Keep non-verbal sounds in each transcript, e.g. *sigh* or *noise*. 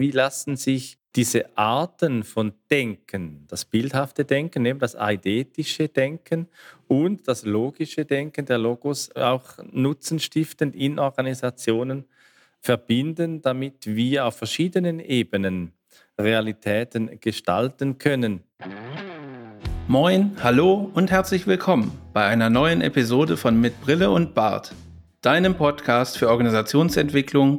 Wie lassen sich diese Arten von Denken, das bildhafte Denken, eben das eidetische Denken und das logische Denken, der Logos auch nutzenstiftend in Organisationen verbinden, damit wir auf verschiedenen Ebenen Realitäten gestalten können. Moin, hallo und herzlich willkommen bei einer neuen Episode von Mit Brille und Bart, deinem Podcast für Organisationsentwicklung,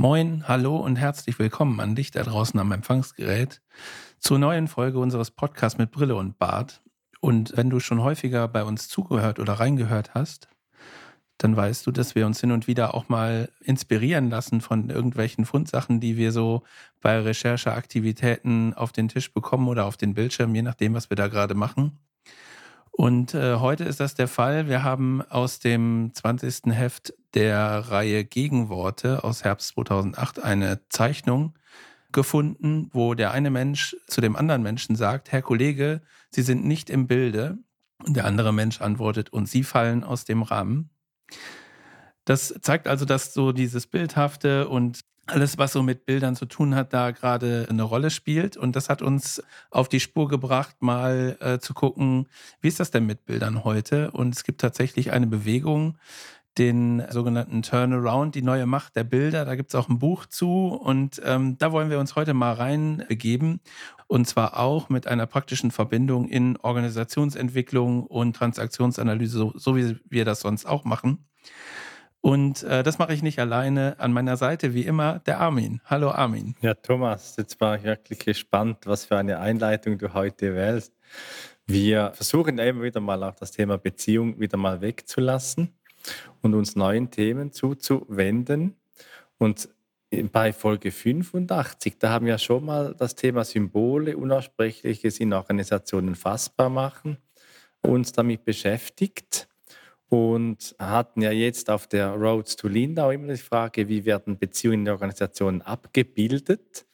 Moin, hallo und herzlich willkommen an dich da draußen am Empfangsgerät zur neuen Folge unseres Podcasts mit Brille und Bart. Und wenn du schon häufiger bei uns zugehört oder reingehört hast, dann weißt du, dass wir uns hin und wieder auch mal inspirieren lassen von irgendwelchen Fundsachen, die wir so bei Rechercheaktivitäten auf den Tisch bekommen oder auf den Bildschirm, je nachdem, was wir da gerade machen. Und äh, heute ist das der Fall. Wir haben aus dem 20. Heft der Reihe Gegenworte aus Herbst 2008 eine Zeichnung gefunden, wo der eine Mensch zu dem anderen Menschen sagt, Herr Kollege, Sie sind nicht im Bilde. Und der andere Mensch antwortet, und Sie fallen aus dem Rahmen. Das zeigt also, dass so dieses Bildhafte und alles, was so mit Bildern zu tun hat, da gerade eine Rolle spielt. Und das hat uns auf die Spur gebracht, mal äh, zu gucken, wie ist das denn mit Bildern heute? Und es gibt tatsächlich eine Bewegung, den sogenannten Turnaround, die neue Macht der Bilder. Da gibt es auch ein Buch zu und ähm, da wollen wir uns heute mal reinbegeben. Und zwar auch mit einer praktischen Verbindung in Organisationsentwicklung und Transaktionsanalyse, so, so wie wir das sonst auch machen. Und äh, das mache ich nicht alleine. An meiner Seite, wie immer, der Armin. Hallo Armin. Ja, Thomas, jetzt war ich wirklich gespannt, was für eine Einleitung du heute wählst. Wir versuchen immer wieder mal auch das Thema Beziehung wieder mal wegzulassen und uns neuen Themen zuzuwenden. Und bei Folge 85, da haben wir schon mal das Thema Symbole, Unaussprechliches in Organisationen fassbar machen, uns damit beschäftigt und hatten ja jetzt auf der Roads to Lindau immer die Frage, wie werden Beziehungen in der Organisation abgebildet?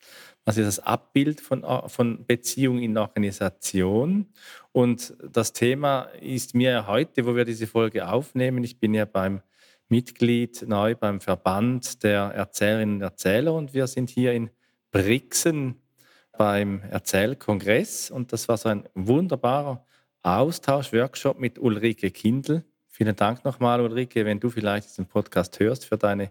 Ist das Abbild von, von Beziehungen in Organisation? Und das Thema ist mir heute, wo wir diese Folge aufnehmen, ich bin ja beim Mitglied neu beim Verband der Erzählerinnen und Erzähler und wir sind hier in Brixen beim Erzählkongress und das war so ein wunderbarer Austausch, Workshop mit Ulrike Kindl, Vielen Dank nochmal, Ulrike, wenn du vielleicht diesen Podcast hörst, für dein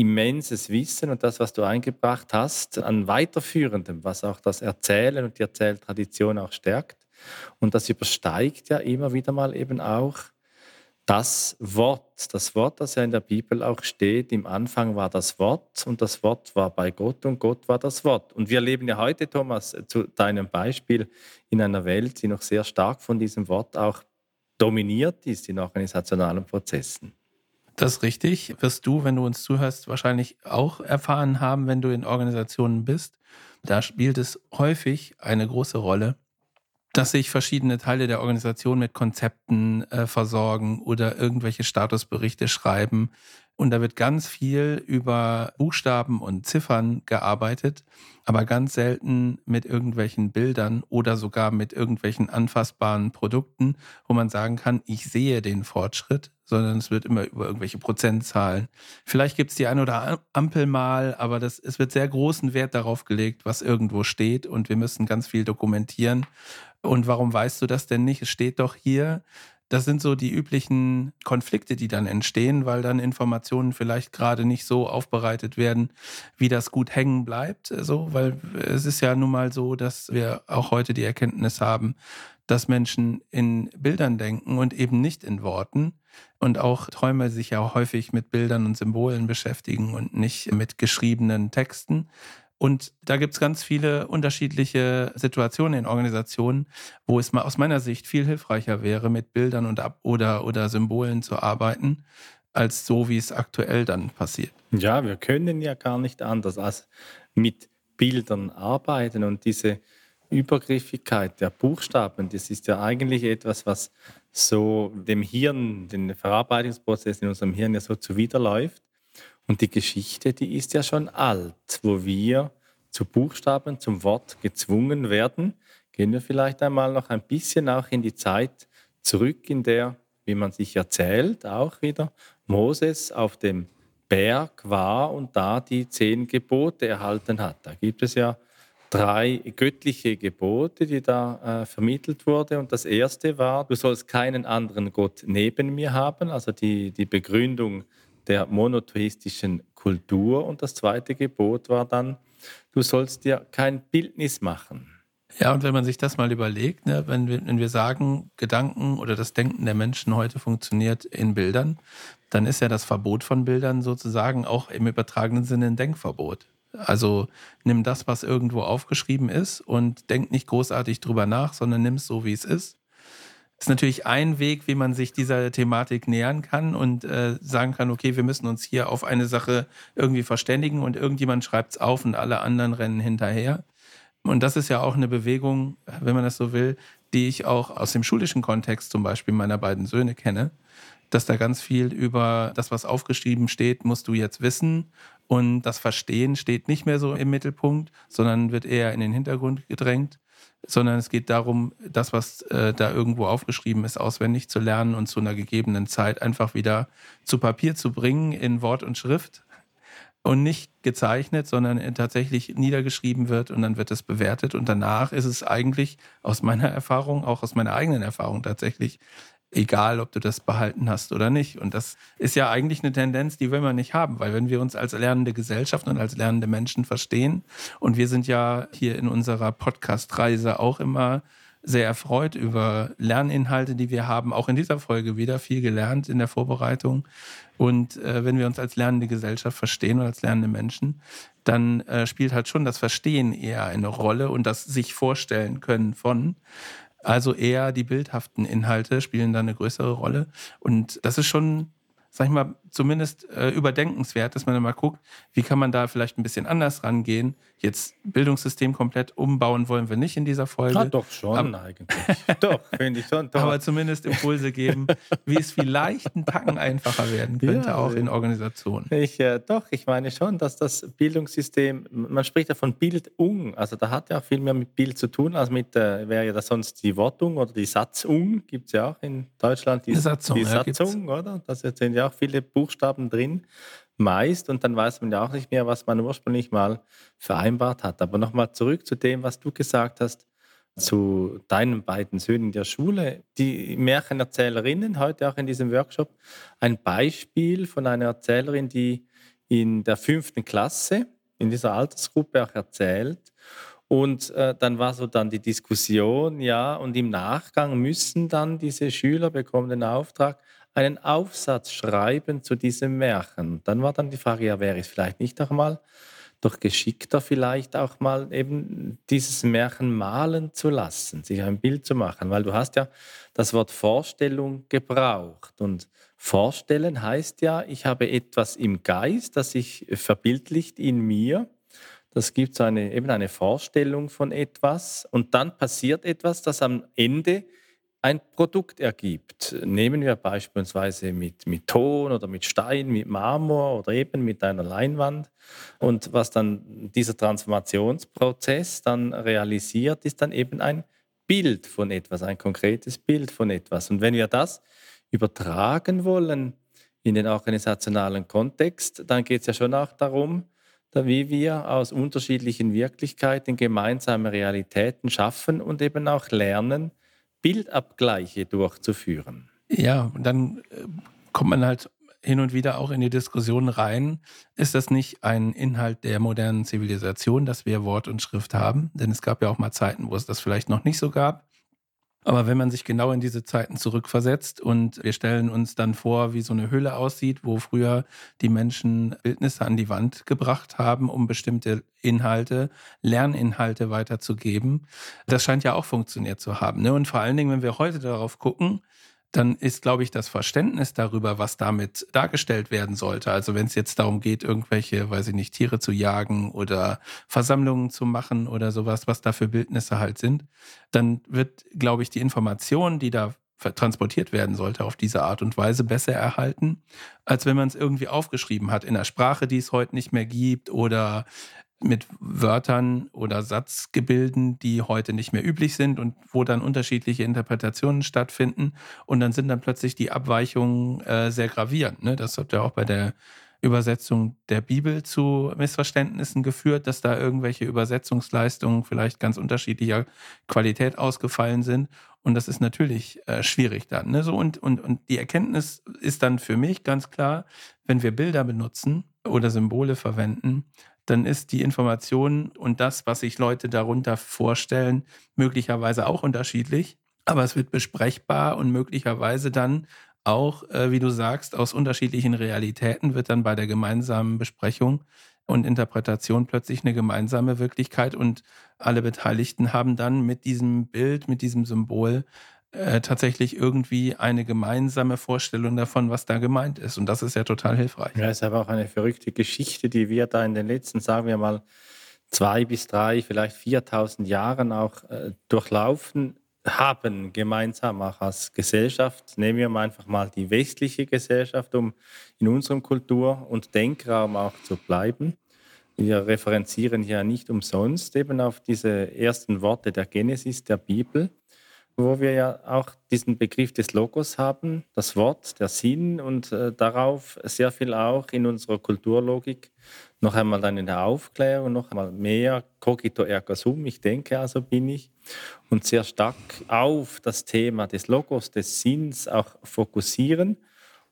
immenses Wissen und das, was du eingebracht hast, an weiterführendem, was auch das Erzählen und die Erzähltradition auch stärkt. Und das übersteigt ja immer wieder mal eben auch das Wort. Das Wort, das ja in der Bibel auch steht, im Anfang war das Wort und das Wort war bei Gott und Gott war das Wort. Und wir leben ja heute, Thomas, zu deinem Beispiel, in einer Welt, die noch sehr stark von diesem Wort auch dominiert ist in organisationalen Prozessen. Das ist richtig. Wirst du, wenn du uns zuhörst, wahrscheinlich auch erfahren haben, wenn du in Organisationen bist. Da spielt es häufig eine große Rolle, dass sich verschiedene Teile der Organisation mit Konzepten äh, versorgen oder irgendwelche Statusberichte schreiben. Und da wird ganz viel über Buchstaben und Ziffern gearbeitet, aber ganz selten mit irgendwelchen Bildern oder sogar mit irgendwelchen anfassbaren Produkten, wo man sagen kann, ich sehe den Fortschritt, sondern es wird immer über irgendwelche Prozentzahlen. Vielleicht gibt es die ein oder Ampel mal, aber das, es wird sehr großen Wert darauf gelegt, was irgendwo steht und wir müssen ganz viel dokumentieren. Und warum weißt du das denn nicht? Es steht doch hier, das sind so die üblichen Konflikte, die dann entstehen, weil dann Informationen vielleicht gerade nicht so aufbereitet werden, wie das gut hängen bleibt. So, weil es ist ja nun mal so, dass wir auch heute die Erkenntnis haben, dass Menschen in Bildern denken und eben nicht in Worten. Und auch Träume sich ja häufig mit Bildern und Symbolen beschäftigen und nicht mit geschriebenen Texten. Und da gibt es ganz viele unterschiedliche Situationen in Organisationen, wo es mal aus meiner Sicht viel hilfreicher wäre, mit Bildern und ab oder, oder Symbolen zu arbeiten, als so, wie es aktuell dann passiert. Ja, wir können ja gar nicht anders als mit Bildern arbeiten und diese Übergriffigkeit der Buchstaben, das ist ja eigentlich etwas, was so dem Hirn, den Verarbeitungsprozess in unserem Hirn ja so zuwiderläuft. Und die Geschichte, die ist ja schon alt, wo wir zu Buchstaben, zum Wort gezwungen werden. Gehen wir vielleicht einmal noch ein bisschen auch in die Zeit zurück, in der, wie man sich erzählt, auch wieder Moses auf dem Berg war und da die zehn Gebote erhalten hat. Da gibt es ja drei göttliche Gebote, die da äh, vermittelt wurden. Und das erste war, du sollst keinen anderen Gott neben mir haben, also die, die Begründung der monotheistischen Kultur. Und das zweite Gebot war dann, du sollst dir kein Bildnis machen. Ja, und wenn man sich das mal überlegt, ne, wenn, wir, wenn wir sagen, Gedanken oder das Denken der Menschen heute funktioniert in Bildern, dann ist ja das Verbot von Bildern sozusagen auch im übertragenen Sinne ein Denkverbot. Also nimm das, was irgendwo aufgeschrieben ist und denk nicht großartig drüber nach, sondern nimm es so, wie es ist. Ist natürlich ein Weg, wie man sich dieser Thematik nähern kann und äh, sagen kann, okay, wir müssen uns hier auf eine Sache irgendwie verständigen und irgendjemand schreibt es auf und alle anderen rennen hinterher. Und das ist ja auch eine Bewegung, wenn man das so will, die ich auch aus dem schulischen Kontext zum Beispiel meiner beiden Söhne kenne, dass da ganz viel über das, was aufgeschrieben steht, musst du jetzt wissen und das Verstehen steht nicht mehr so im Mittelpunkt, sondern wird eher in den Hintergrund gedrängt, sondern es geht darum, das, was äh, da irgendwo aufgeschrieben ist, auswendig zu lernen und zu einer gegebenen Zeit einfach wieder zu Papier zu bringen in Wort und Schrift und nicht gezeichnet, sondern tatsächlich niedergeschrieben wird und dann wird es bewertet. Und danach ist es eigentlich aus meiner *laughs* Erfahrung, auch aus meiner eigenen Erfahrung tatsächlich egal ob du das behalten hast oder nicht. Und das ist ja eigentlich eine Tendenz, die will man nicht haben, weil wenn wir uns als lernende Gesellschaft und als lernende Menschen verstehen, und wir sind ja hier in unserer Podcast-Reise auch immer sehr erfreut über Lerninhalte, die wir haben, auch in dieser Folge wieder viel gelernt in der Vorbereitung. Und äh, wenn wir uns als lernende Gesellschaft verstehen und als lernende Menschen, dann äh, spielt halt schon das Verstehen eher eine Rolle und das sich vorstellen können von. Also eher die bildhaften Inhalte spielen da eine größere Rolle. Und das ist schon sag ich mal, zumindest äh, überdenkenswert, dass man mal guckt, wie kann man da vielleicht ein bisschen anders rangehen. Jetzt Bildungssystem komplett umbauen wollen wir nicht in dieser Folge. Ja, doch schon aber, eigentlich. *laughs* doch, finde ich schon. Doch. Aber zumindest Impulse geben, wie es vielleicht ein Tacken einfacher werden könnte, ja, auch in Organisationen. Ich, äh, doch, ich meine schon, dass das Bildungssystem, man spricht ja von Bildung, also da hat ja auch viel mehr mit Bild zu tun, als mit, äh, wäre ja das sonst die Wortung oder die Satzung, gibt es ja auch in Deutschland, die, die Satzung, die Satzung ja, oder? Das sind ja auch viele Buchstaben drin, meist, und dann weiß man ja auch nicht mehr, was man ursprünglich mal vereinbart hat. Aber nochmal zurück zu dem, was du gesagt hast, zu deinen beiden Söhnen der Schule. Die Märchenerzählerinnen, heute auch in diesem Workshop, ein Beispiel von einer Erzählerin, die in der fünften Klasse, in dieser Altersgruppe auch erzählt. Und äh, dann war so dann die Diskussion, ja, und im Nachgang müssen dann diese Schüler bekommen den Auftrag, einen Aufsatz schreiben zu diesem Märchen. Dann war dann die Frage, ja, wäre es vielleicht nicht auch mal doch geschickter, vielleicht auch mal eben dieses Märchen malen zu lassen, sich ein Bild zu machen, weil du hast ja das Wort Vorstellung gebraucht und Vorstellen heißt ja, ich habe etwas im Geist, das sich verbildlicht in mir. Das gibt so eine, eben eine Vorstellung von etwas und dann passiert etwas, das am Ende ein Produkt ergibt. Nehmen wir beispielsweise mit, mit Ton oder mit Stein, mit Marmor oder eben mit einer Leinwand. Und was dann dieser Transformationsprozess dann realisiert, ist dann eben ein Bild von etwas, ein konkretes Bild von etwas. Und wenn wir das übertragen wollen in den organisationalen Kontext, dann geht es ja schon auch darum, wie wir aus unterschiedlichen Wirklichkeiten gemeinsame Realitäten schaffen und eben auch lernen, Bildabgleiche durchzuführen. Ja, und dann äh, kommt man halt hin und wieder auch in die Diskussion rein, ist das nicht ein Inhalt der modernen Zivilisation, dass wir Wort und Schrift haben? Denn es gab ja auch mal Zeiten, wo es das vielleicht noch nicht so gab. Aber wenn man sich genau in diese Zeiten zurückversetzt und wir stellen uns dann vor, wie so eine Höhle aussieht, wo früher die Menschen Bildnisse an die Wand gebracht haben, um bestimmte Inhalte, Lerninhalte weiterzugeben, das scheint ja auch funktioniert zu haben. Ne? Und vor allen Dingen, wenn wir heute darauf gucken, dann ist, glaube ich, das Verständnis darüber, was damit dargestellt werden sollte. Also wenn es jetzt darum geht, irgendwelche, weiß ich nicht, Tiere zu jagen oder Versammlungen zu machen oder sowas, was da für Bildnisse halt sind, dann wird, glaube ich, die Information, die da transportiert werden sollte, auf diese Art und Weise besser erhalten, als wenn man es irgendwie aufgeschrieben hat in einer Sprache, die es heute nicht mehr gibt oder mit Wörtern oder Satzgebilden, die heute nicht mehr üblich sind und wo dann unterschiedliche Interpretationen stattfinden. Und dann sind dann plötzlich die Abweichungen äh, sehr gravierend. Ne? Das hat ja auch bei der Übersetzung der Bibel zu Missverständnissen geführt, dass da irgendwelche Übersetzungsleistungen vielleicht ganz unterschiedlicher Qualität ausgefallen sind. Und das ist natürlich äh, schwierig dann. Ne? So, und, und, und die Erkenntnis ist dann für mich ganz klar, wenn wir Bilder benutzen oder Symbole verwenden, dann ist die Information und das, was sich Leute darunter vorstellen, möglicherweise auch unterschiedlich. Aber es wird besprechbar und möglicherweise dann auch, äh, wie du sagst, aus unterschiedlichen Realitäten wird dann bei der gemeinsamen Besprechung und Interpretation plötzlich eine gemeinsame Wirklichkeit und alle Beteiligten haben dann mit diesem Bild, mit diesem Symbol äh, tatsächlich irgendwie eine gemeinsame Vorstellung davon, was da gemeint ist. Und das ist ja total hilfreich. Ja, es ist aber auch eine verrückte Geschichte, die wir da in den letzten, sagen wir mal, zwei bis drei, vielleicht 4000 Jahren auch äh, durchlaufen haben, gemeinsam auch als Gesellschaft. Nehmen wir mal einfach mal die westliche Gesellschaft, um in unserem Kultur- und Denkraum auch zu bleiben. Wir referenzieren hier nicht umsonst eben auf diese ersten Worte der Genesis der Bibel wo wir ja auch diesen Begriff des Logos haben, das Wort, der Sinn und äh, darauf sehr viel auch in unserer Kulturlogik noch einmal dann in der Aufklärung, noch einmal mehr cogito ergo sum, ich denke also bin ich, und sehr stark auf das Thema des Logos, des Sinns auch fokussieren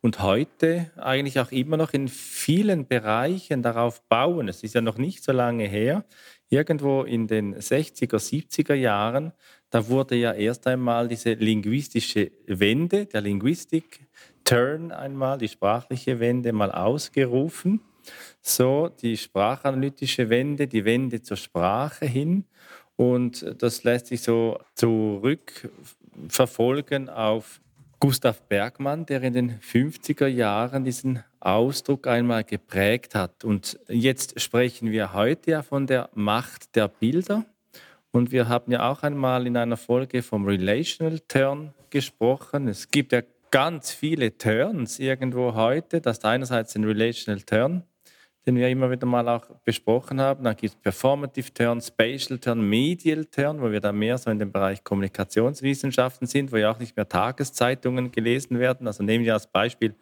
und heute eigentlich auch immer noch in vielen Bereichen darauf bauen. Es ist ja noch nicht so lange her, irgendwo in den 60er, 70er Jahren da wurde ja erst einmal diese linguistische Wende, der Linguistik Turn einmal, die sprachliche Wende mal ausgerufen. So die sprachanalytische Wende, die Wende zur Sprache hin. Und das lässt sich so zurückverfolgen auf Gustav Bergmann, der in den 50er Jahren diesen Ausdruck einmal geprägt hat. Und jetzt sprechen wir heute ja von der Macht der Bilder. Und wir haben ja auch einmal in einer Folge vom Relational Turn gesprochen. Es gibt ja ganz viele Turns irgendwo heute. Das ist einerseits den Relational Turn, den wir immer wieder mal auch besprochen haben. Dann gibt es Performative Turn, Spatial Turn, Medial Turn, wo wir dann mehr so in dem Bereich Kommunikationswissenschaften sind, wo ja auch nicht mehr Tageszeitungen gelesen werden. Also nehmen wir als Beispiel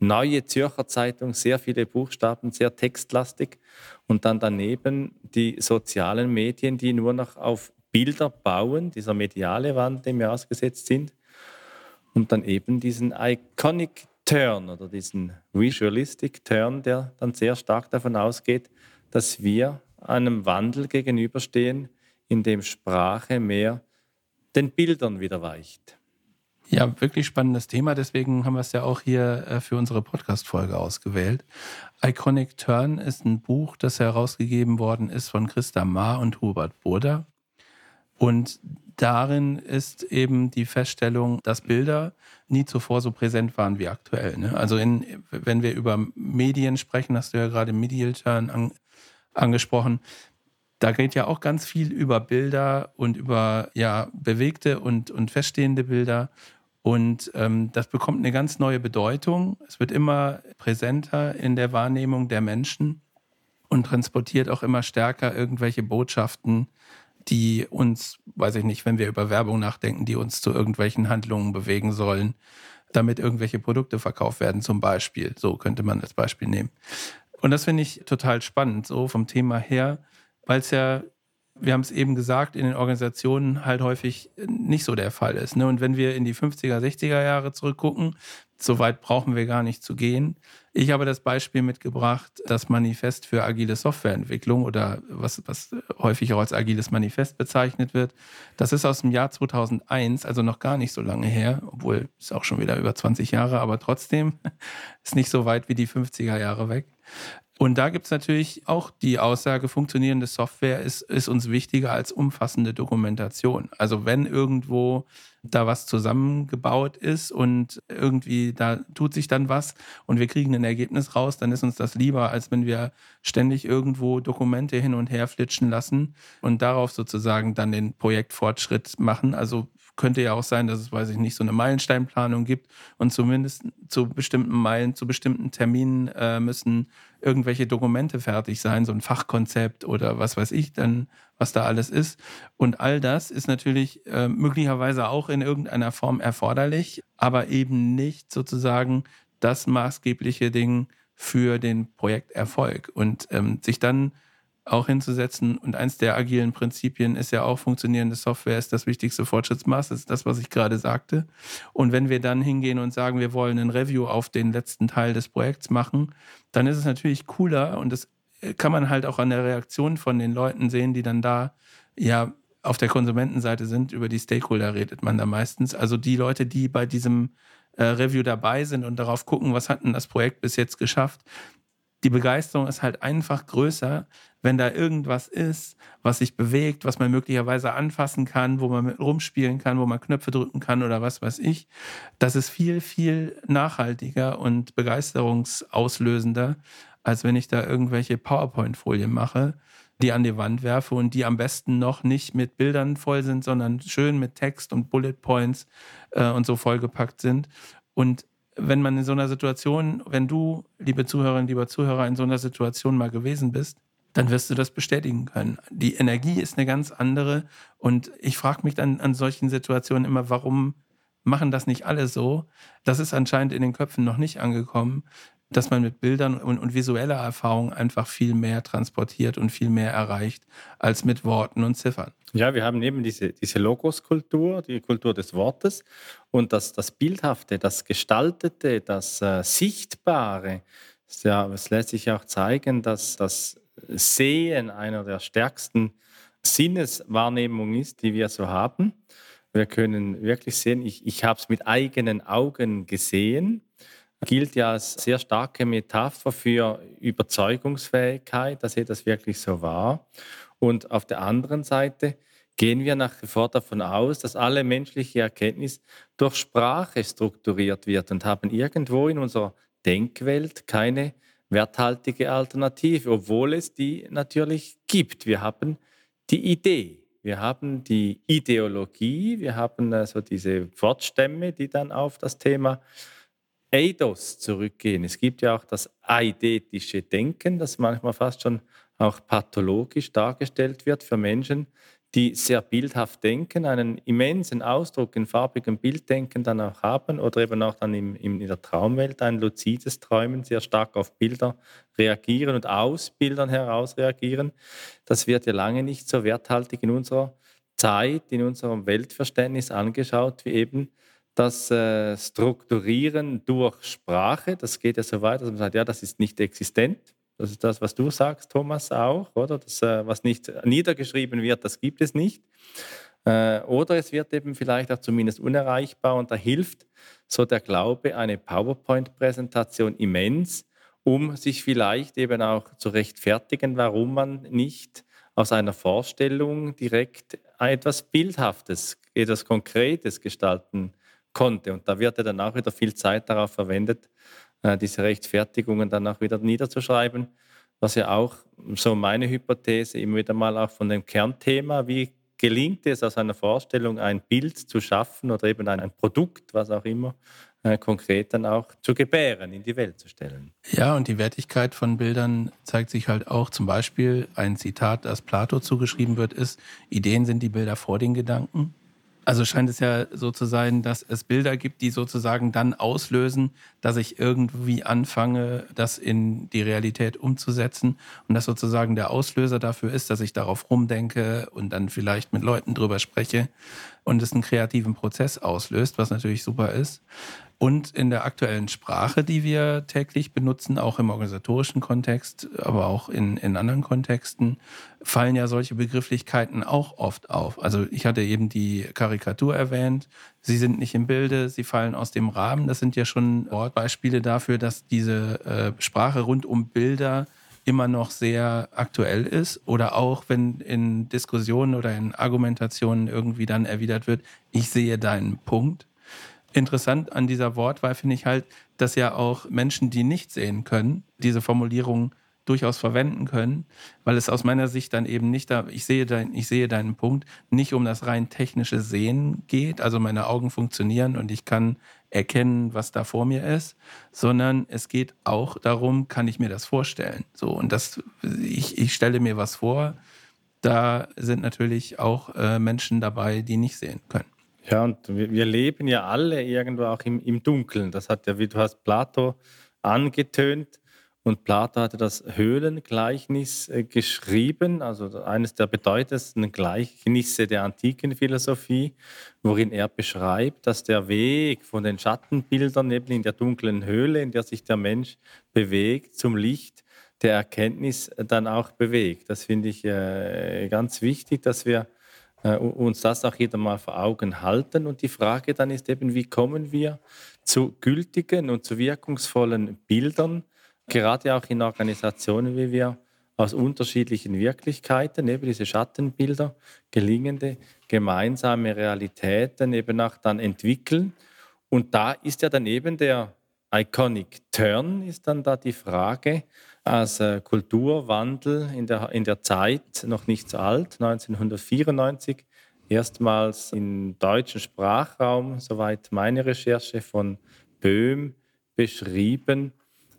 Neue Zürcher Zeitung, sehr viele Buchstaben, sehr textlastig. Und dann daneben die sozialen Medien, die nur noch auf Bilder bauen, dieser mediale Wand, dem wir ausgesetzt sind. Und dann eben diesen Iconic Turn oder diesen Visualistic Turn, der dann sehr stark davon ausgeht, dass wir einem Wandel gegenüberstehen, in dem Sprache mehr den Bildern wieder weicht. Ja, wirklich spannendes Thema. Deswegen haben wir es ja auch hier äh, für unsere Podcast-Folge ausgewählt. Iconic Turn ist ein Buch, das herausgegeben worden ist von Christa Ma und Hubert Burda. Und darin ist eben die Feststellung, dass Bilder nie zuvor so präsent waren wie aktuell. Ne? Also in, wenn wir über Medien sprechen, hast du ja gerade Medial Turn an, angesprochen, da geht ja auch ganz viel über Bilder und über ja, bewegte und, und feststehende Bilder. Und ähm, das bekommt eine ganz neue Bedeutung. Es wird immer präsenter in der Wahrnehmung der Menschen und transportiert auch immer stärker irgendwelche Botschaften, die uns, weiß ich nicht, wenn wir über Werbung nachdenken, die uns zu irgendwelchen Handlungen bewegen sollen, damit irgendwelche Produkte verkauft werden, zum Beispiel. So könnte man das Beispiel nehmen. Und das finde ich total spannend, so vom Thema her, weil es ja wir haben es eben gesagt, in den Organisationen halt häufig nicht so der Fall ist. Ne? Und wenn wir in die 50er, 60er Jahre zurückgucken, so weit brauchen wir gar nicht zu gehen. Ich habe das Beispiel mitgebracht, das Manifest für agile Softwareentwicklung oder was, was häufig auch als agiles Manifest bezeichnet wird. Das ist aus dem Jahr 2001, also noch gar nicht so lange her, obwohl es auch schon wieder über 20 Jahre, aber trotzdem *laughs* ist nicht so weit wie die 50er Jahre weg. Und da gibt es natürlich auch die Aussage, funktionierende Software ist, ist uns wichtiger als umfassende Dokumentation. Also wenn irgendwo da was zusammengebaut ist und irgendwie da tut sich dann was und wir kriegen ein Ergebnis raus, dann ist uns das lieber, als wenn wir ständig irgendwo Dokumente hin und her flitschen lassen und darauf sozusagen dann den Projektfortschritt machen. Also könnte ja auch sein, dass es, weiß ich nicht, so eine Meilensteinplanung gibt und zumindest zu bestimmten Meilen, zu bestimmten Terminen äh, müssen irgendwelche Dokumente fertig sein, so ein Fachkonzept oder was weiß ich dann, was da alles ist. Und all das ist natürlich äh, möglicherweise auch in irgendeiner Form erforderlich, aber eben nicht sozusagen das maßgebliche Ding für den Projekterfolg. Und ähm, sich dann auch hinzusetzen. Und eins der agilen Prinzipien ist ja auch, funktionierende Software ist das wichtigste Fortschrittsmaß, das ist das, was ich gerade sagte. Und wenn wir dann hingehen und sagen, wir wollen ein Review auf den letzten Teil des Projekts machen, dann ist es natürlich cooler und das kann man halt auch an der Reaktion von den Leuten sehen, die dann da ja auf der Konsumentenseite sind. Über die Stakeholder redet man da meistens. Also die Leute, die bei diesem äh, Review dabei sind und darauf gucken, was hat denn das Projekt bis jetzt geschafft, die Begeisterung ist halt einfach größer, wenn da irgendwas ist, was sich bewegt, was man möglicherweise anfassen kann, wo man mit rumspielen kann, wo man Knöpfe drücken kann oder was weiß ich. Das ist viel, viel nachhaltiger und begeisterungsauslösender, als wenn ich da irgendwelche PowerPoint-Folien mache, die an die Wand werfe und die am besten noch nicht mit Bildern voll sind, sondern schön mit Text und Bullet Points äh, und so vollgepackt sind. Und wenn man in so einer Situation, wenn du, liebe Zuhörerinnen, lieber Zuhörer, in so einer Situation mal gewesen bist, dann wirst du das bestätigen können. Die Energie ist eine ganz andere und ich frage mich dann an solchen Situationen immer, warum machen das nicht alle so? Das ist anscheinend in den Köpfen noch nicht angekommen, dass man mit Bildern und, und visueller Erfahrung einfach viel mehr transportiert und viel mehr erreicht als mit Worten und Ziffern. Ja, wir haben eben diese, diese Logos-Kultur, die Kultur des Wortes und das, das Bildhafte, das Gestaltete, das äh, Sichtbare. Ja, es lässt sich auch zeigen, dass das Sehen einer der stärksten Sinneswahrnehmungen ist, die wir so haben. Wir können wirklich sehen, ich, ich habe es mit eigenen Augen gesehen, gilt ja als sehr starke Metapher für Überzeugungsfähigkeit, dass ihr das wirklich so war. Und auf der anderen Seite gehen wir nach wie vor davon aus, dass alle menschliche Erkenntnis durch Sprache strukturiert wird und haben irgendwo in unserer Denkwelt keine werthaltige Alternative, obwohl es die natürlich gibt. Wir haben die Idee, wir haben die Ideologie, wir haben also diese Wortstämme, die dann auf das Thema Eidos zurückgehen. Es gibt ja auch das eidetische Denken, das manchmal fast schon auch pathologisch dargestellt wird für Menschen, die sehr bildhaft denken, einen immensen Ausdruck in farbigem Bilddenken dann auch haben oder eben auch dann im, in der Traumwelt ein luzides Träumen, sehr stark auf Bilder reagieren und aus Bildern heraus reagieren. Das wird ja lange nicht so werthaltig in unserer Zeit, in unserem Weltverständnis angeschaut, wie eben das äh, Strukturieren durch Sprache. Das geht ja so weit, dass man sagt, ja, das ist nicht existent. Das ist das, was du sagst, Thomas, auch, oder? Das, äh, was nicht niedergeschrieben wird, das gibt es nicht. Äh, oder es wird eben vielleicht auch zumindest unerreichbar und da hilft so der Glaube, eine PowerPoint-Präsentation immens, um sich vielleicht eben auch zu rechtfertigen, warum man nicht aus einer Vorstellung direkt etwas Bildhaftes, etwas Konkretes gestalten konnte. Und da wird ja dann auch wieder viel Zeit darauf verwendet, äh, diese Rechtfertigungen dann auch wieder niederzuschreiben, was ja auch so meine Hypothese immer wieder mal auch von dem Kernthema, wie gelingt es aus einer Vorstellung ein Bild zu schaffen oder eben ein, Produkt, was auch immer, äh, konkret dann auch zu gebären, in die Welt zu stellen. Ja, und die Wertigkeit von Bildern zeigt sich halt auch zum Beispiel, ein Zitat, das Plato zugeschrieben wird, ist, Ideen sind die Bilder vor den Gedanken. Also scheint es ja so zu sein, dass es Bilder gibt, die sozusagen dann auslösen, dass ich irgendwie anfange, das in die Realität umzusetzen und dass sozusagen der Auslöser dafür ist, dass ich darauf rumdenke und dann vielleicht mit Leuten drüber spreche und es einen kreativen Prozess auslöst, was natürlich super ist. Und in der aktuellen Sprache, die wir täglich benutzen, auch im organisatorischen Kontext, aber auch in, in anderen Kontexten, fallen ja solche Begrifflichkeiten auch oft auf. Also ich hatte eben die Karikatur erwähnt. Sie sind nicht im Bilde, sie fallen aus dem Rahmen. Das sind ja schon Wortbeispiele dafür, dass diese äh, Sprache rund um Bilder immer noch sehr aktuell ist oder auch wenn in Diskussionen oder in Argumentationen irgendwie dann erwidert wird, ich sehe deinen Punkt. Interessant an dieser Wortwahl finde ich halt, dass ja auch Menschen, die nicht sehen können, diese Formulierung durchaus verwenden können, weil es aus meiner Sicht dann eben nicht da, ich sehe, dein, ich sehe deinen Punkt, nicht um das rein technische Sehen geht, also meine Augen funktionieren und ich kann erkennen, was da vor mir ist, sondern es geht auch darum, kann ich mir das vorstellen. So, und das, ich, ich stelle mir was vor, da sind natürlich auch äh, Menschen dabei, die nicht sehen können. Ja, und wir, wir leben ja alle irgendwo auch im, im Dunkeln. Das hat ja, wie du hast Plato angetönt, und Plato hatte das Höhlengleichnis äh, geschrieben, also eines der bedeutendsten Gleichnisse der antiken Philosophie, worin er beschreibt, dass der Weg von den Schattenbildern eben in der dunklen Höhle, in der sich der Mensch bewegt, zum Licht der Erkenntnis dann auch bewegt. Das finde ich äh, ganz wichtig, dass wir äh, uns das auch jeder mal vor Augen halten. Und die Frage dann ist eben, wie kommen wir zu gültigen und zu wirkungsvollen Bildern, gerade auch in Organisationen wie wir, aus unterschiedlichen Wirklichkeiten, eben diese Schattenbilder, gelingende gemeinsame Realitäten eben auch dann entwickeln. Und da ist ja dann eben der Iconic Turn, ist dann da die Frage, als äh, Kulturwandel in der, in der Zeit noch nicht so alt, 1994, erstmals im deutschen Sprachraum, soweit meine Recherche von Böhm beschrieben,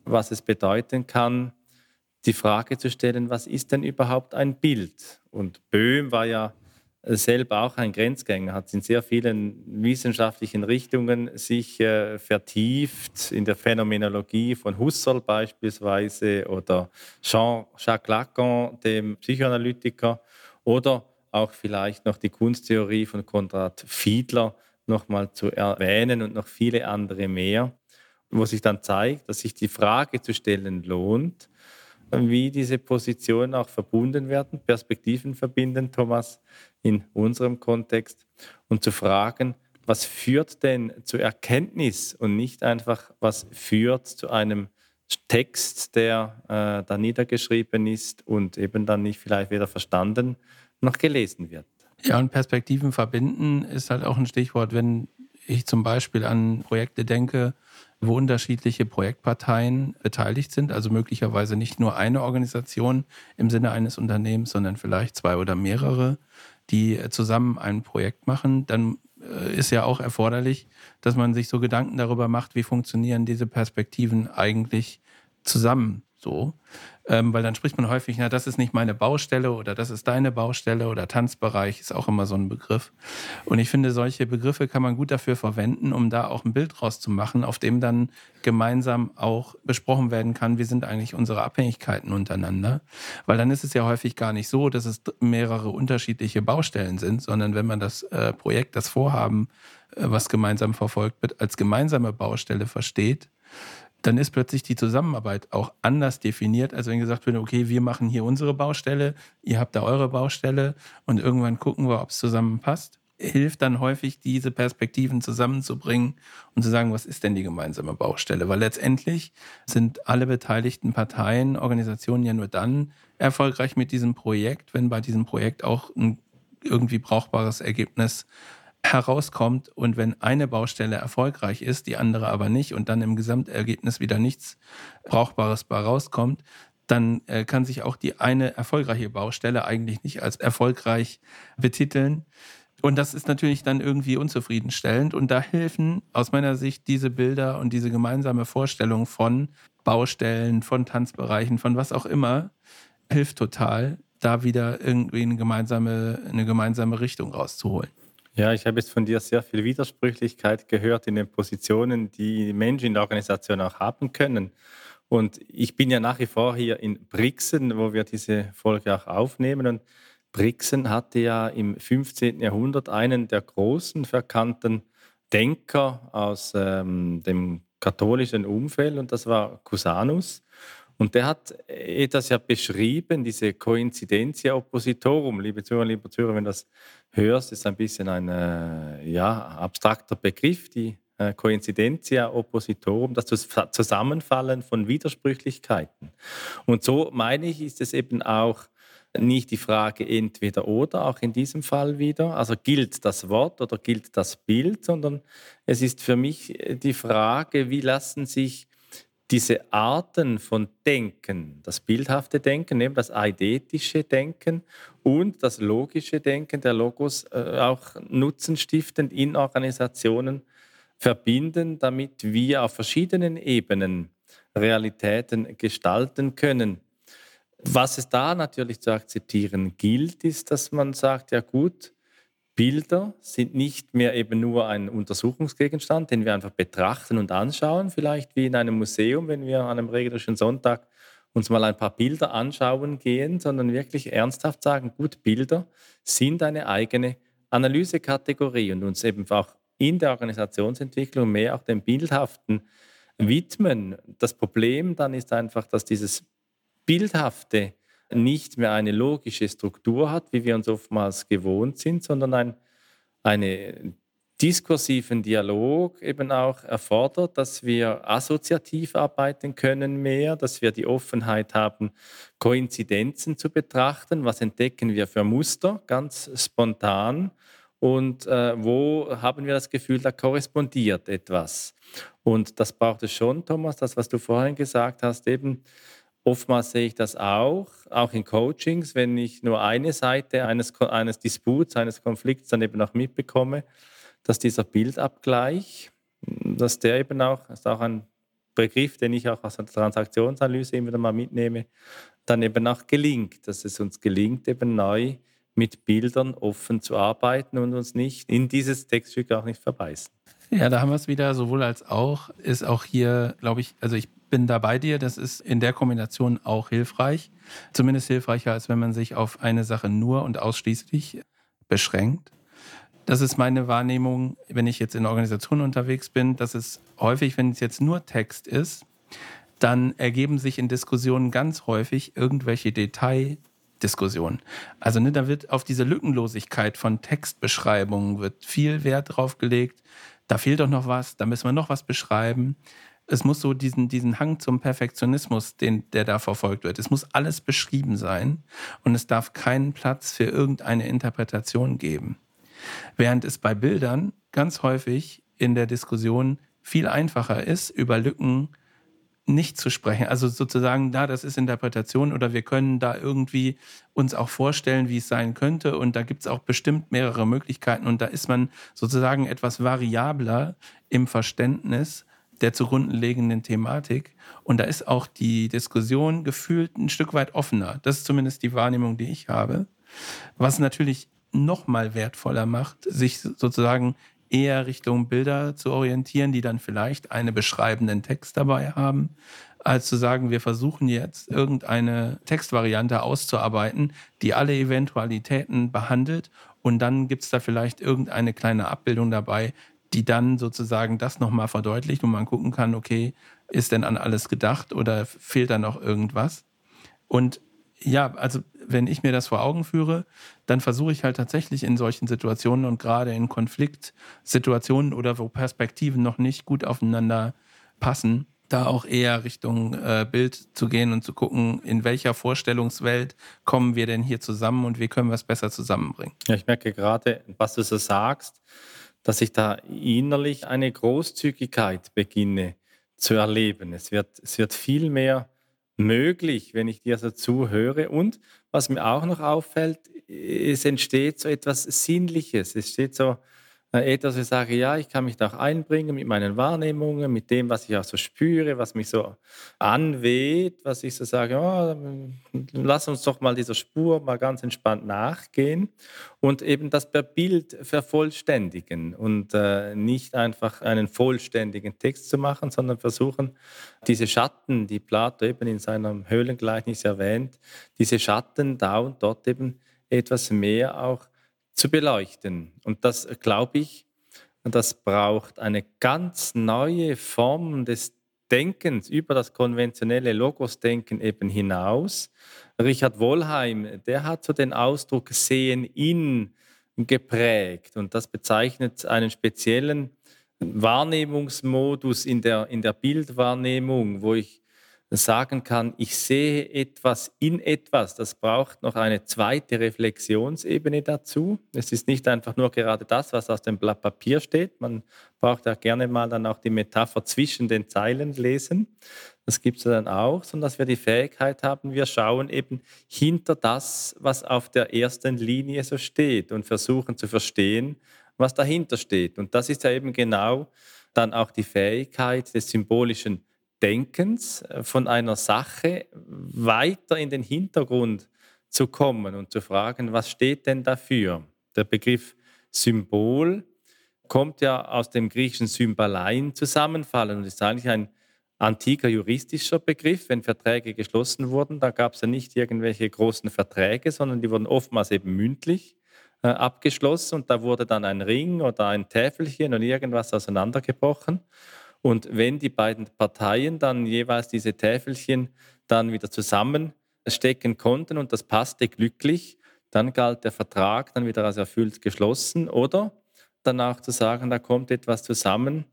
was es bedeuten kann, die Frage zu stellen, was ist denn überhaupt ein Bild? Und Böhm war ja selber auch ein Grenzgänger, hat in sehr vielen wissenschaftlichen Richtungen sich äh, vertieft, in der Phänomenologie von Husserl beispielsweise oder Jean-Jacques Lacan, dem Psychoanalytiker, oder auch vielleicht noch die Kunsttheorie von Konrad Fiedler nochmal zu erwähnen und noch viele andere mehr wo sich dann zeigt, dass sich die Frage zu stellen lohnt, wie diese Positionen auch verbunden werden, Perspektiven verbinden, Thomas, in unserem Kontext, und zu fragen, was führt denn zur Erkenntnis und nicht einfach, was führt zu einem Text, der äh, da niedergeschrieben ist und eben dann nicht vielleicht weder verstanden noch gelesen wird. Ja, und Perspektiven verbinden ist halt auch ein Stichwort, wenn ich zum Beispiel an Projekte denke, wo unterschiedliche Projektparteien beteiligt sind, also möglicherweise nicht nur eine Organisation im Sinne eines Unternehmens, sondern vielleicht zwei oder mehrere, die zusammen ein Projekt machen, dann äh, ist ja auch erforderlich, dass man sich so Gedanken darüber macht, wie funktionieren diese Perspektiven eigentlich zusammen so ähm, weil dann spricht man häufig, na, das ist nicht meine Baustelle oder das ist deine Baustelle oder Tanzbereich ist auch immer so ein Begriff. Und ich finde, solche Begriffe kann man gut dafür verwenden, um da auch ein Bild draus zu machen, auf dem dann gemeinsam auch besprochen werden kann, wie sind eigentlich unsere Abhängigkeiten untereinander. Weil dann ist es ja häufig gar nicht so, dass es mehrere unterschiedliche Baustellen sind, sondern wenn man das äh, Projekt, das Vorhaben, äh, was gemeinsam verfolgt wird, als gemeinsame Baustelle versteht, dann ist plötzlich die Zusammenarbeit auch anders definiert, als wenn gesagt wird, okay, wir machen hier unsere Baustelle, ihr habt da eure Baustelle und irgendwann gucken wir, ob es zusammenpasst. Hilft dann häufig, diese Perspektiven zusammenzubringen und zu sagen, was ist denn die gemeinsame Baustelle? Weil letztendlich sind alle beteiligten Parteien, Organisationen ja nur dann erfolgreich mit diesem Projekt, wenn bei diesem Projekt auch ein irgendwie brauchbares Ergebnis herauskommt und wenn eine Baustelle erfolgreich ist, die andere aber nicht und dann im Gesamtergebnis wieder nichts Brauchbares bei rauskommt, dann äh, kann sich auch die eine erfolgreiche Baustelle eigentlich nicht als erfolgreich betiteln. Und das ist natürlich dann irgendwie unzufriedenstellend. Und da helfen aus meiner Sicht diese Bilder und diese gemeinsame Vorstellung von Baustellen, von Tanzbereichen, von was auch immer, hilft total, da wieder irgendwie eine gemeinsame, eine gemeinsame Richtung rauszuholen. Ja, ich habe jetzt von dir sehr viel Widersprüchlichkeit gehört in den Positionen, die Menschen in der Organisation auch haben können. Und ich bin ja nach wie vor hier in Brixen, wo wir diese Folge auch aufnehmen. Und Brixen hatte ja im 15. Jahrhundert einen der großen verkannten Denker aus ähm, dem katholischen Umfeld und das war Cusanus. Und der hat etwas ja beschrieben, diese Coincidentia oppositorum. Liebe Zuhörer, liebe Zuhörer, wenn das hörst, ist ein bisschen ein äh, ja, abstrakter Begriff. Die äh, Coincidentia oppositorum, das Zusammenfallen von Widersprüchlichkeiten. Und so meine ich, ist es eben auch nicht die Frage entweder oder, auch in diesem Fall wieder. Also gilt das Wort oder gilt das Bild, sondern es ist für mich die Frage, wie lassen sich diese Arten von Denken, das bildhafte Denken, eben das eidetische Denken und das logische Denken, der Logos äh, auch nutzenstiftend in Organisationen verbinden, damit wir auf verschiedenen Ebenen Realitäten gestalten können. Was es da natürlich zu akzeptieren gilt, ist, dass man sagt, ja gut, Bilder sind nicht mehr eben nur ein Untersuchungsgegenstand, den wir einfach betrachten und anschauen, vielleicht wie in einem Museum, wenn wir an einem regnerischen Sonntag uns mal ein paar Bilder anschauen gehen, sondern wirklich ernsthaft sagen, gut, Bilder sind eine eigene Analysekategorie und uns eben auch in der Organisationsentwicklung mehr auch dem Bildhaften widmen. Das Problem dann ist einfach, dass dieses Bildhafte nicht mehr eine logische Struktur hat, wie wir uns oftmals gewohnt sind, sondern ein, einen diskursiven Dialog eben auch erfordert, dass wir assoziativ arbeiten können mehr, dass wir die Offenheit haben, Koinzidenzen zu betrachten. Was entdecken wir für Muster ganz spontan? Und äh, wo haben wir das Gefühl, da korrespondiert etwas? Und das braucht es schon, Thomas, das, was du vorhin gesagt hast, eben Oftmals sehe ich das auch, auch in Coachings, wenn ich nur eine Seite eines, eines Disputs, eines Konflikts dann eben auch mitbekomme, dass dieser Bildabgleich, dass der eben auch, das ist auch ein Begriff, den ich auch aus der Transaktionsanalyse immer wieder mal mitnehme, dann eben auch gelingt, dass es uns gelingt, eben neu mit Bildern offen zu arbeiten und uns nicht in dieses Textstück auch nicht verbeißen. Ja, da haben wir es wieder, sowohl als auch, ist auch hier, glaube ich, also ich bin da bei dir. Das ist in der Kombination auch hilfreich. Zumindest hilfreicher, als wenn man sich auf eine Sache nur und ausschließlich beschränkt. Das ist meine Wahrnehmung, wenn ich jetzt in Organisationen unterwegs bin, dass es häufig, wenn es jetzt nur Text ist, dann ergeben sich in Diskussionen ganz häufig irgendwelche Detaildiskussionen. Also ne, da wird auf diese Lückenlosigkeit von Textbeschreibungen wird viel Wert drauf gelegt. Da fehlt doch noch was, da müssen wir noch was beschreiben es muss so diesen, diesen Hang zum Perfektionismus, den, der da verfolgt wird. Es muss alles beschrieben sein und es darf keinen Platz für irgendeine Interpretation geben. Während es bei Bildern ganz häufig in der Diskussion viel einfacher ist, über Lücken nicht zu sprechen. Also sozusagen, da, das ist Interpretation oder wir können da irgendwie uns auch vorstellen, wie es sein könnte. Und da gibt es auch bestimmt mehrere Möglichkeiten. Und da ist man sozusagen etwas variabler im Verständnis der zugrunde liegenden Thematik. Und da ist auch die Diskussion gefühlt ein Stück weit offener. Das ist zumindest die Wahrnehmung, die ich habe. Was natürlich noch mal wertvoller macht, sich sozusagen eher Richtung Bilder zu orientieren, die dann vielleicht einen beschreibenden Text dabei haben, als zu sagen, wir versuchen jetzt irgendeine Textvariante auszuarbeiten, die alle Eventualitäten behandelt und dann gibt es da vielleicht irgendeine kleine Abbildung dabei, die dann sozusagen das nochmal verdeutlicht und man gucken kann, okay, ist denn an alles gedacht oder fehlt da noch irgendwas? Und ja, also wenn ich mir das vor Augen führe, dann versuche ich halt tatsächlich in solchen Situationen und gerade in Konfliktsituationen oder wo Perspektiven noch nicht gut aufeinander passen, da auch eher Richtung äh, Bild zu gehen und zu gucken, in welcher Vorstellungswelt kommen wir denn hier zusammen und wie können wir es besser zusammenbringen. Ja, ich merke gerade, was du so sagst, dass ich da innerlich eine Großzügigkeit beginne zu erleben. Es wird, es wird viel mehr möglich, wenn ich dir so zuhöre. Und was mir auch noch auffällt, es entsteht so etwas Sinnliches. Es steht so etwas, wo ich sage, ja, ich kann mich da auch einbringen mit meinen Wahrnehmungen, mit dem, was ich auch so spüre, was mich so anweht, was ich so sage, oh, lass uns doch mal dieser Spur mal ganz entspannt nachgehen und eben das per Bild vervollständigen und äh, nicht einfach einen vollständigen Text zu machen, sondern versuchen, diese Schatten, die Plato eben in seinem Höhlengleichnis erwähnt, diese Schatten da und dort eben etwas mehr auch zu beleuchten. Und das glaube ich, das braucht eine ganz neue Form des Denkens über das konventionelle Logos-Denken eben hinaus. Richard Wollheim, der hat so den Ausdruck Sehen in geprägt und das bezeichnet einen speziellen Wahrnehmungsmodus in der, in der Bildwahrnehmung, wo ich sagen kann, ich sehe etwas in etwas. Das braucht noch eine zweite Reflexionsebene dazu. Es ist nicht einfach nur gerade das, was aus dem Blatt Papier steht. Man braucht ja gerne mal dann auch die Metapher zwischen den Zeilen lesen. Das gibt es dann auch, sondern dass wir die Fähigkeit haben, wir schauen eben hinter das, was auf der ersten Linie so steht und versuchen zu verstehen, was dahinter steht. Und das ist ja eben genau dann auch die Fähigkeit des symbolischen Denkens äh, von einer Sache weiter in den Hintergrund zu kommen und zu fragen, was steht denn dafür? Der Begriff Symbol kommt ja aus dem griechischen Symbalein zusammenfallen und ist eigentlich ein antiker juristischer Begriff. Wenn Verträge geschlossen wurden, da gab es ja nicht irgendwelche großen Verträge, sondern die wurden oftmals eben mündlich äh, abgeschlossen und da wurde dann ein Ring oder ein Täfelchen oder irgendwas auseinandergebrochen. Und wenn die beiden Parteien dann jeweils diese Täfelchen dann wieder zusammenstecken konnten und das passte glücklich, dann galt der Vertrag dann wieder als erfüllt geschlossen oder danach zu sagen, da kommt etwas zusammen,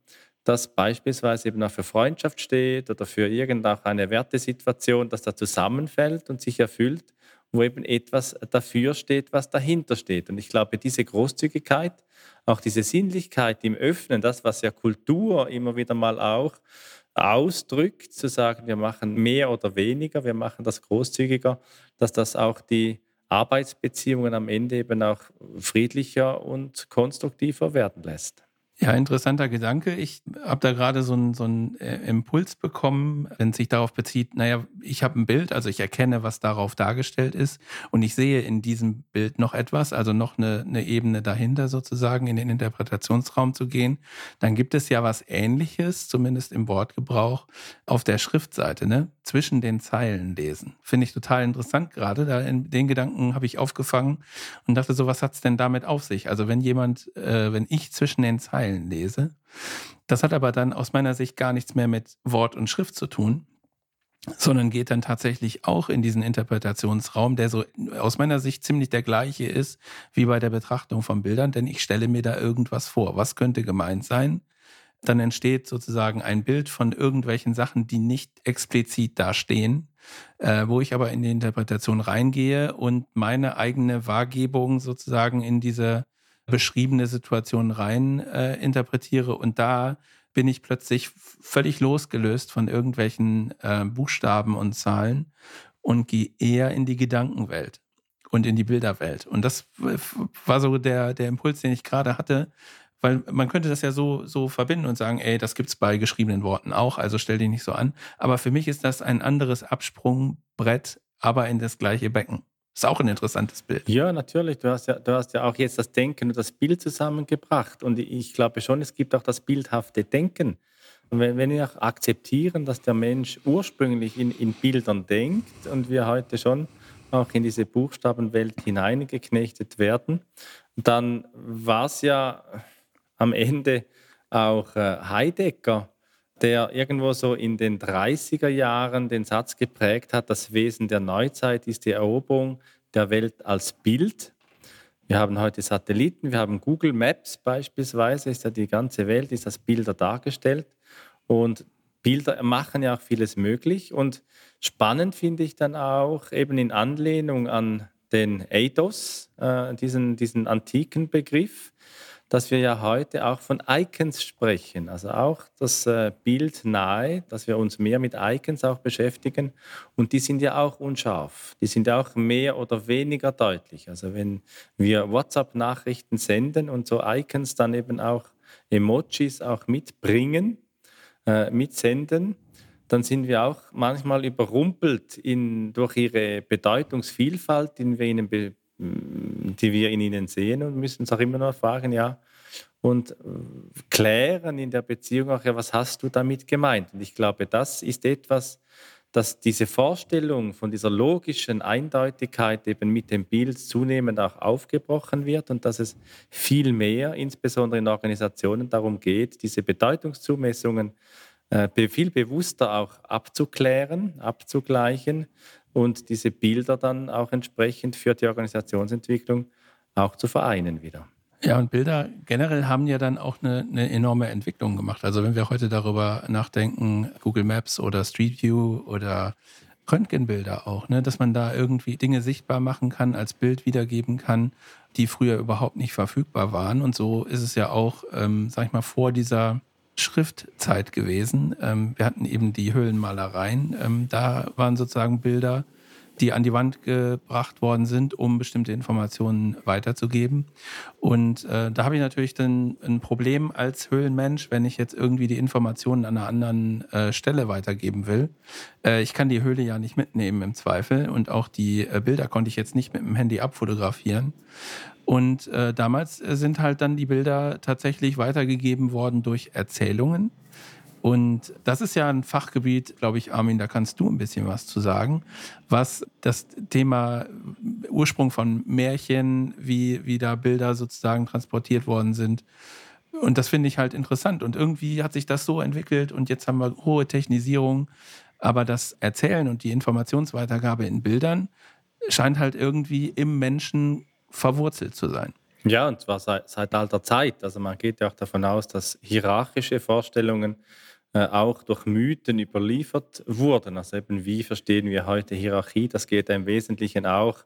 das beispielsweise eben auch für Freundschaft steht oder für irgendeine Wertesituation, dass da zusammenfällt und sich erfüllt, wo eben etwas dafür steht, was dahinter steht. Und ich glaube, diese Großzügigkeit, auch diese Sinnlichkeit im Öffnen, das, was ja Kultur immer wieder mal auch ausdrückt, zu sagen, wir machen mehr oder weniger, wir machen das großzügiger, dass das auch die Arbeitsbeziehungen am Ende eben auch friedlicher und konstruktiver werden lässt. Ja, interessanter Gedanke. Ich habe da gerade so einen so äh, Impuls bekommen, wenn es sich darauf bezieht, naja, ich habe ein Bild, also ich erkenne, was darauf dargestellt ist und ich sehe in diesem Bild noch etwas, also noch eine, eine Ebene dahinter sozusagen, in den Interpretationsraum zu gehen. Dann gibt es ja was Ähnliches, zumindest im Wortgebrauch, auf der Schriftseite, ne? Zwischen den Zeilen lesen. Finde ich total interessant gerade. Da in den Gedanken habe ich aufgefangen und dachte so, was hat es denn damit auf sich? Also wenn jemand, äh, wenn ich zwischen den Zeilen Zeilen lese. Das hat aber dann aus meiner Sicht gar nichts mehr mit Wort und Schrift zu tun, sondern geht dann tatsächlich auch in diesen Interpretationsraum, der so aus meiner Sicht ziemlich der gleiche ist wie bei der Betrachtung von Bildern, denn ich stelle mir da irgendwas vor. Was könnte gemeint sein? Dann entsteht sozusagen ein Bild von irgendwelchen Sachen, die nicht explizit dastehen, äh, wo ich aber in die Interpretation reingehe und meine eigene Wahrgebung sozusagen in diese beschriebene Situation rein äh, interpretiere und da bin ich plötzlich völlig losgelöst von irgendwelchen äh, Buchstaben und Zahlen und gehe eher in die Gedankenwelt und in die Bilderwelt. Und das war so der, der Impuls, den ich gerade hatte, weil man könnte das ja so, so verbinden und sagen, ey, das gibt's bei geschriebenen Worten auch, also stell dich nicht so an. Aber für mich ist das ein anderes Absprungbrett, aber in das gleiche Becken. Ist auch ein interessantes Bild. Ja, natürlich. Du hast ja, du hast ja auch jetzt das Denken und das Bild zusammengebracht. Und ich glaube schon, es gibt auch das bildhafte Denken. Und wenn, wenn wir auch akzeptieren, dass der Mensch ursprünglich in, in Bildern denkt und wir heute schon auch in diese Buchstabenwelt hineingeknechtet werden, dann war es ja am Ende auch äh, Heidegger, der irgendwo so in den 30er Jahren den Satz geprägt hat, das Wesen der Neuzeit ist die Eroberung der Welt als Bild. Wir haben heute Satelliten, wir haben Google Maps beispielsweise, ist ja die ganze Welt, ist als Bilder dargestellt. Und Bilder machen ja auch vieles möglich. Und spannend finde ich dann auch eben in Anlehnung an den Eidos, äh, diesen, diesen antiken Begriff, dass wir ja heute auch von Icons sprechen, also auch das äh, Bild nahe, dass wir uns mehr mit Icons auch beschäftigen. Und die sind ja auch unscharf, die sind ja auch mehr oder weniger deutlich. Also wenn wir WhatsApp-Nachrichten senden und so Icons dann eben auch Emojis auch mitbringen, äh, mitsenden, dann sind wir auch manchmal überrumpelt in, durch ihre Bedeutungsvielfalt, die wir ihnen be die wir in ihnen sehen und müssen uns auch immer noch fragen, ja, und äh, klären in der Beziehung auch, ja, was hast du damit gemeint? Und ich glaube, das ist etwas, dass diese Vorstellung von dieser logischen Eindeutigkeit eben mit dem Bild zunehmend auch aufgebrochen wird und dass es viel mehr, insbesondere in Organisationen, darum geht, diese Bedeutungszumessungen äh, viel bewusster auch abzuklären, abzugleichen und diese Bilder dann auch entsprechend für die Organisationsentwicklung auch zu vereinen wieder. Ja, und Bilder generell haben ja dann auch eine, eine, enorme Entwicklung gemacht. Also wenn wir heute darüber nachdenken, Google Maps oder Street View oder Röntgenbilder auch, ne, dass man da irgendwie Dinge sichtbar machen kann, als Bild wiedergeben kann, die früher überhaupt nicht verfügbar waren. Und so ist es ja auch, ähm, sag ich mal, vor dieser Schriftzeit gewesen. Ähm, wir hatten eben die Höhlenmalereien. Ähm, da waren sozusagen Bilder, die an die Wand gebracht worden sind, um bestimmte Informationen weiterzugeben. Und äh, da habe ich natürlich dann ein Problem als Höhlenmensch, wenn ich jetzt irgendwie die Informationen an einer anderen äh, Stelle weitergeben will. Äh, ich kann die Höhle ja nicht mitnehmen im Zweifel und auch die äh, Bilder konnte ich jetzt nicht mit dem Handy abfotografieren. Und äh, damals sind halt dann die Bilder tatsächlich weitergegeben worden durch Erzählungen. Und das ist ja ein Fachgebiet, glaube ich, Armin, da kannst du ein bisschen was zu sagen, was das Thema Ursprung von Märchen, wie, wie da Bilder sozusagen transportiert worden sind. Und das finde ich halt interessant. Und irgendwie hat sich das so entwickelt und jetzt haben wir hohe Technisierung. Aber das Erzählen und die Informationsweitergabe in Bildern scheint halt irgendwie im Menschen verwurzelt zu sein. Ja, und zwar seit, seit alter Zeit. Also man geht ja auch davon aus, dass hierarchische Vorstellungen äh, auch durch Mythen überliefert wurden. Also eben, wie verstehen wir heute Hierarchie? Das geht im Wesentlichen auch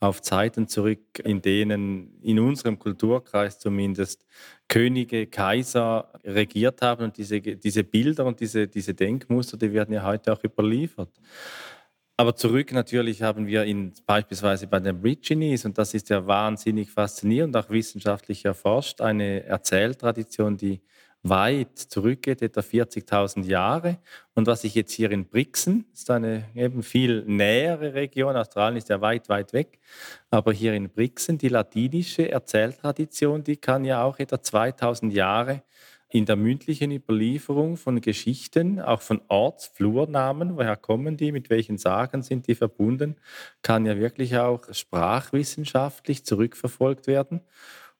auf Zeiten zurück, in denen in unserem Kulturkreis zumindest Könige, Kaiser regiert haben und diese, diese Bilder und diese, diese Denkmuster, die werden ja heute auch überliefert. Aber zurück natürlich haben wir in, beispielsweise bei den Aborigines, und das ist ja wahnsinnig faszinierend, auch wissenschaftlich erforscht, eine Erzähltradition, die weit zurückgeht, etwa 40.000 Jahre. Und was ich jetzt hier in Brixen, ist eine eben viel nähere Region, Australien ist ja weit, weit weg, aber hier in Brixen, die latinische Erzähltradition, die kann ja auch etwa 2000 Jahre in der mündlichen Überlieferung von Geschichten, auch von Ortsflurnamen, woher kommen die, mit welchen Sagen sind die verbunden, kann ja wirklich auch sprachwissenschaftlich zurückverfolgt werden.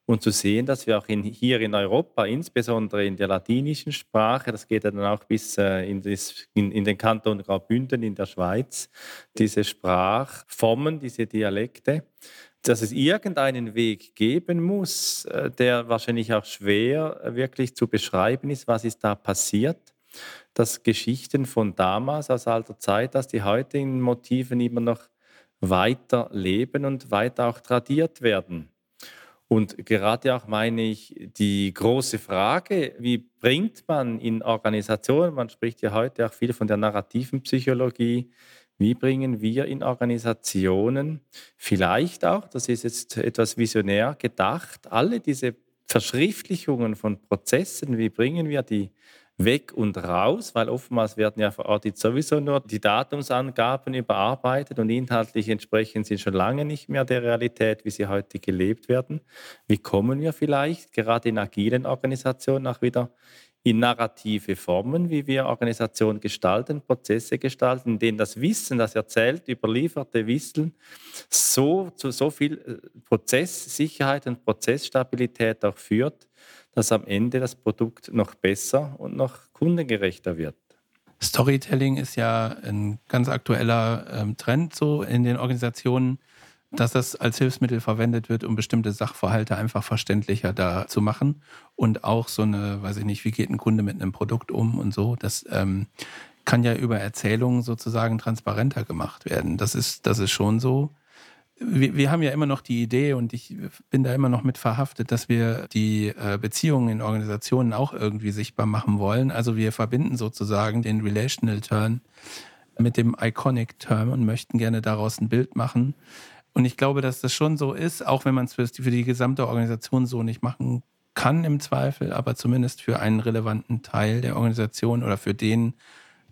Und zu sehen, dass wir auch in, hier in Europa, insbesondere in der latinischen Sprache, das geht ja dann auch bis äh, in, das, in, in, den Kanton Graubünden in der Schweiz, diese Sprachformen, diese Dialekte, dass es irgendeinen Weg geben muss, äh, der wahrscheinlich auch schwer äh, wirklich zu beschreiben ist, was ist da passiert, dass Geschichten von damals aus alter Zeit, dass die heutigen Motiven immer noch weiter leben und weiter auch tradiert werden. Und gerade auch meine ich die große Frage, wie bringt man in Organisationen, man spricht ja heute auch viel von der narrativen Psychologie, wie bringen wir in Organisationen vielleicht auch, das ist jetzt etwas visionär gedacht, alle diese Verschriftlichungen von Prozessen, wie bringen wir die weg und raus, weil oftmals werden ja vor Ort sowieso nur die Datumsangaben überarbeitet und inhaltlich entsprechen sie schon lange nicht mehr der Realität, wie sie heute gelebt werden. Wie kommen wir vielleicht gerade in agilen Organisationen auch wieder in narrative Formen, wie wir Organisationen gestalten, Prozesse gestalten, in denen das Wissen, das erzählt, überlieferte Wissen so zu so viel äh, Prozesssicherheit und Prozessstabilität auch führt, dass am Ende das Produkt noch besser und noch kundengerechter wird. Storytelling ist ja ein ganz aktueller ähm, Trend so in den Organisationen, dass das als Hilfsmittel verwendet wird, um bestimmte Sachverhalte einfach verständlicher da zu machen. Und auch so eine, weiß ich nicht, wie geht ein Kunde mit einem Produkt um und so. Das ähm, kann ja über Erzählungen sozusagen transparenter gemacht werden. Das ist, das ist schon so wir, wir, haben ja immer noch die Idee und ich bin da immer noch mit verhaftet, dass wir die äh, Beziehungen in Organisationen auch irgendwie sichtbar machen wollen. Also wir verbinden sozusagen den Relational Turn mit dem Iconic Term und möchten gerne daraus ein Bild machen. Und ich glaube, dass das schon so ist, auch wenn man es für, für die gesamte Organisation so nicht machen kann im Zweifel, aber zumindest für einen relevanten Teil der Organisation oder für den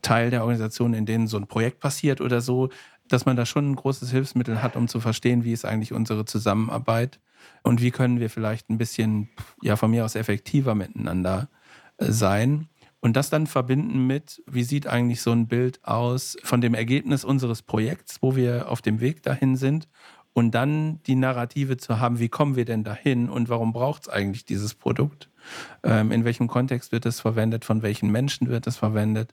Teil der Organisation, in denen so ein Projekt passiert oder so, dass man da schon ein großes Hilfsmittel hat, um zu verstehen, wie ist eigentlich unsere Zusammenarbeit und wie können wir vielleicht ein bisschen, ja, von mir aus effektiver miteinander äh, sein. Und das dann verbinden mit, wie sieht eigentlich so ein Bild aus von dem Ergebnis unseres Projekts, wo wir auf dem Weg dahin sind. Und dann die Narrative zu haben, wie kommen wir denn dahin und warum braucht es eigentlich dieses Produkt? Ähm, in welchem Kontext wird es verwendet? Von welchen Menschen wird es verwendet?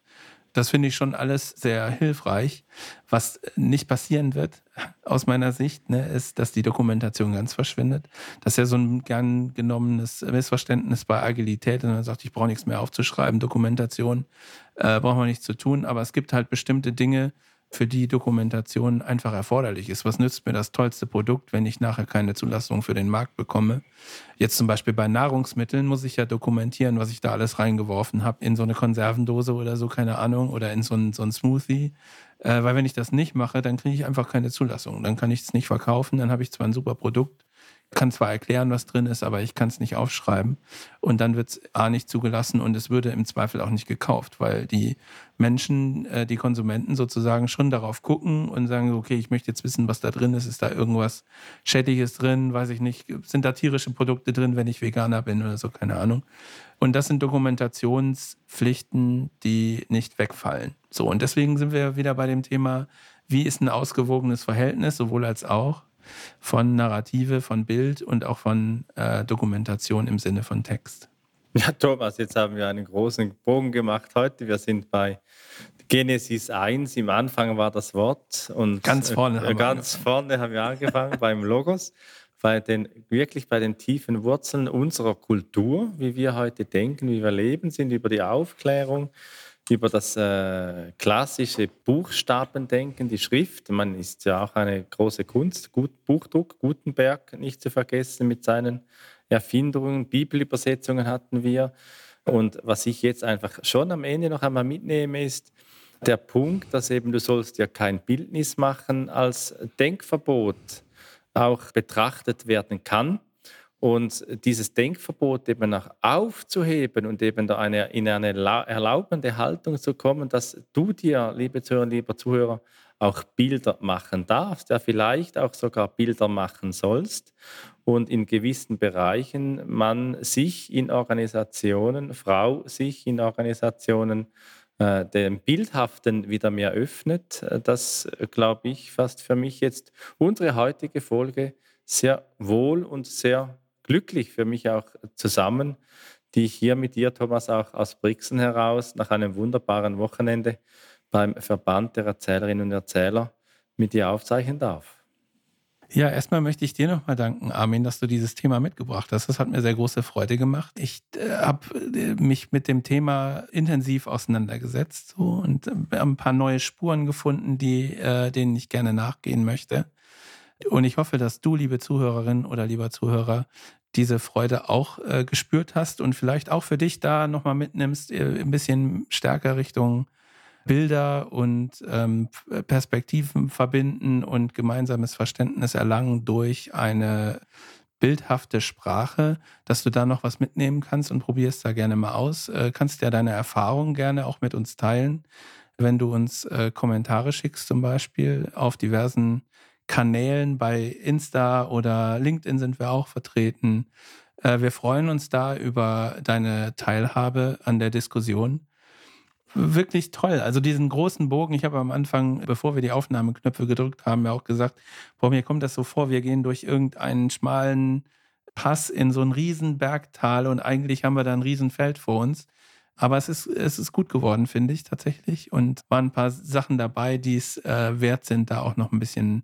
das finde ich schon alles sehr hilfreich. Was nicht passieren wird, aus meiner Sicht, ne, ist, dass die Dokumentation ganz verschwindet. Das ist ja so ein gern genommenes Missverständnis bei Agilität. Und man sagt, ich brauche nichts mehr aufzuschreiben, Dokumentation äh, braucht man nichts zu tun. Aber es gibt halt bestimmte Dinge, für die Dokumentation einfach erforderlich ist. Was nützt mir das tollste Produkt, wenn ich nachher keine Zulassung für den Markt bekomme? Jetzt zum Beispiel bei Nahrungsmitteln muss ich ja dokumentieren, was ich da alles reingeworfen habe, in so eine Konservendose oder so, keine Ahnung, oder in so ein, so Smoothie. Äh, weil wenn ich das nicht mache, dann kriege ich einfach keine Zulassung. Dann kann ich es nicht verkaufen, dann habe ich zwar ein super Produkt, kann zwar erklären, was drin ist, aber ich kann es nicht aufschreiben. Und dann wird es A nicht zugelassen und es würde im Zweifel auch nicht gekauft, weil die Menschen, äh, die Konsumenten sozusagen schon darauf gucken und sagen, okay, ich möchte jetzt wissen, was da drin ist. Ist da irgendwas Schädliches drin? Weiß ich nicht. Sind da tierische Produkte drin, wenn ich Veganer bin oder so? Keine Ahnung. Und das sind Dokumentationspflichten, die nicht wegfallen. So, und deswegen sind wir wieder bei dem Thema, wie ist ein ausgewogenes Verhältnis, sowohl als auch von Narrative, von Bild und auch von äh, Dokumentation im Sinne von Text. Ja, Thomas, jetzt haben wir einen großen Bogen gemacht heute. Wir sind bei Genesis 1. Im Anfang war das Wort. Und ganz vorne, äh, haben, ganz wir vorne haben wir angefangen beim Logos. Bei den, wirklich bei den tiefen Wurzeln unserer Kultur, wie wir heute denken, wie wir leben, sind über die Aufklärung, über das äh, klassische Buchstabendenken, die Schrift. Man ist ja auch eine große Kunst, Gut, Buchdruck, Gutenberg nicht zu vergessen mit seinen Erfindungen, Bibelübersetzungen hatten wir. Und was ich jetzt einfach schon am Ende noch einmal mitnehme, ist der Punkt, dass eben du sollst ja kein Bildnis machen als Denkverbot auch betrachtet werden kann. Und dieses Denkverbot eben auch aufzuheben und eben da eine, in eine erlaubende Haltung zu kommen, dass du dir, liebe Zuhörer, lieber Zuhörer, auch Bilder machen darfst, ja vielleicht auch sogar Bilder machen sollst und in gewissen Bereichen man sich in Organisationen, Frau sich in Organisationen äh, dem Bildhaften wieder mehr öffnet. Das glaube ich fast für mich jetzt unsere heutige Folge sehr wohl und sehr glücklich für mich auch zusammen, die ich hier mit dir, Thomas, auch aus Brixen heraus nach einem wunderbaren Wochenende beim Verband der Erzählerinnen und Erzähler mit dir aufzeichnen darf. Ja, erstmal möchte ich dir nochmal danken, Armin, dass du dieses Thema mitgebracht hast. Das hat mir sehr große Freude gemacht. Ich äh, habe äh, mich mit dem Thema intensiv auseinandergesetzt so, und äh, ein paar neue Spuren gefunden, die, äh, denen ich gerne nachgehen möchte. Und ich hoffe, dass du, liebe Zuhörerin oder lieber Zuhörer, diese Freude auch äh, gespürt hast und vielleicht auch für dich da nochmal mitnimmst, äh, ein bisschen stärker Richtung Bilder und ähm, Perspektiven verbinden und gemeinsames Verständnis erlangen durch eine bildhafte Sprache, dass du da noch was mitnehmen kannst und probierst da gerne mal aus. Äh, kannst ja deine Erfahrungen gerne auch mit uns teilen, wenn du uns äh, Kommentare schickst zum Beispiel auf diversen Kanälen bei Insta oder LinkedIn sind wir auch vertreten. Äh, wir freuen uns da über deine Teilhabe an der Diskussion. Wirklich toll. Also diesen großen Bogen, ich habe am Anfang, bevor wir die Aufnahmeknöpfe gedrückt haben, ja auch gesagt, boah, mir kommt das so vor, wir gehen durch irgendeinen schmalen Pass in so ein Riesenbergtal und eigentlich haben wir da ein Riesenfeld vor uns. Aber es ist, es ist gut geworden, finde ich tatsächlich. Und waren ein paar Sachen dabei, die es äh, wert sind, da auch noch ein bisschen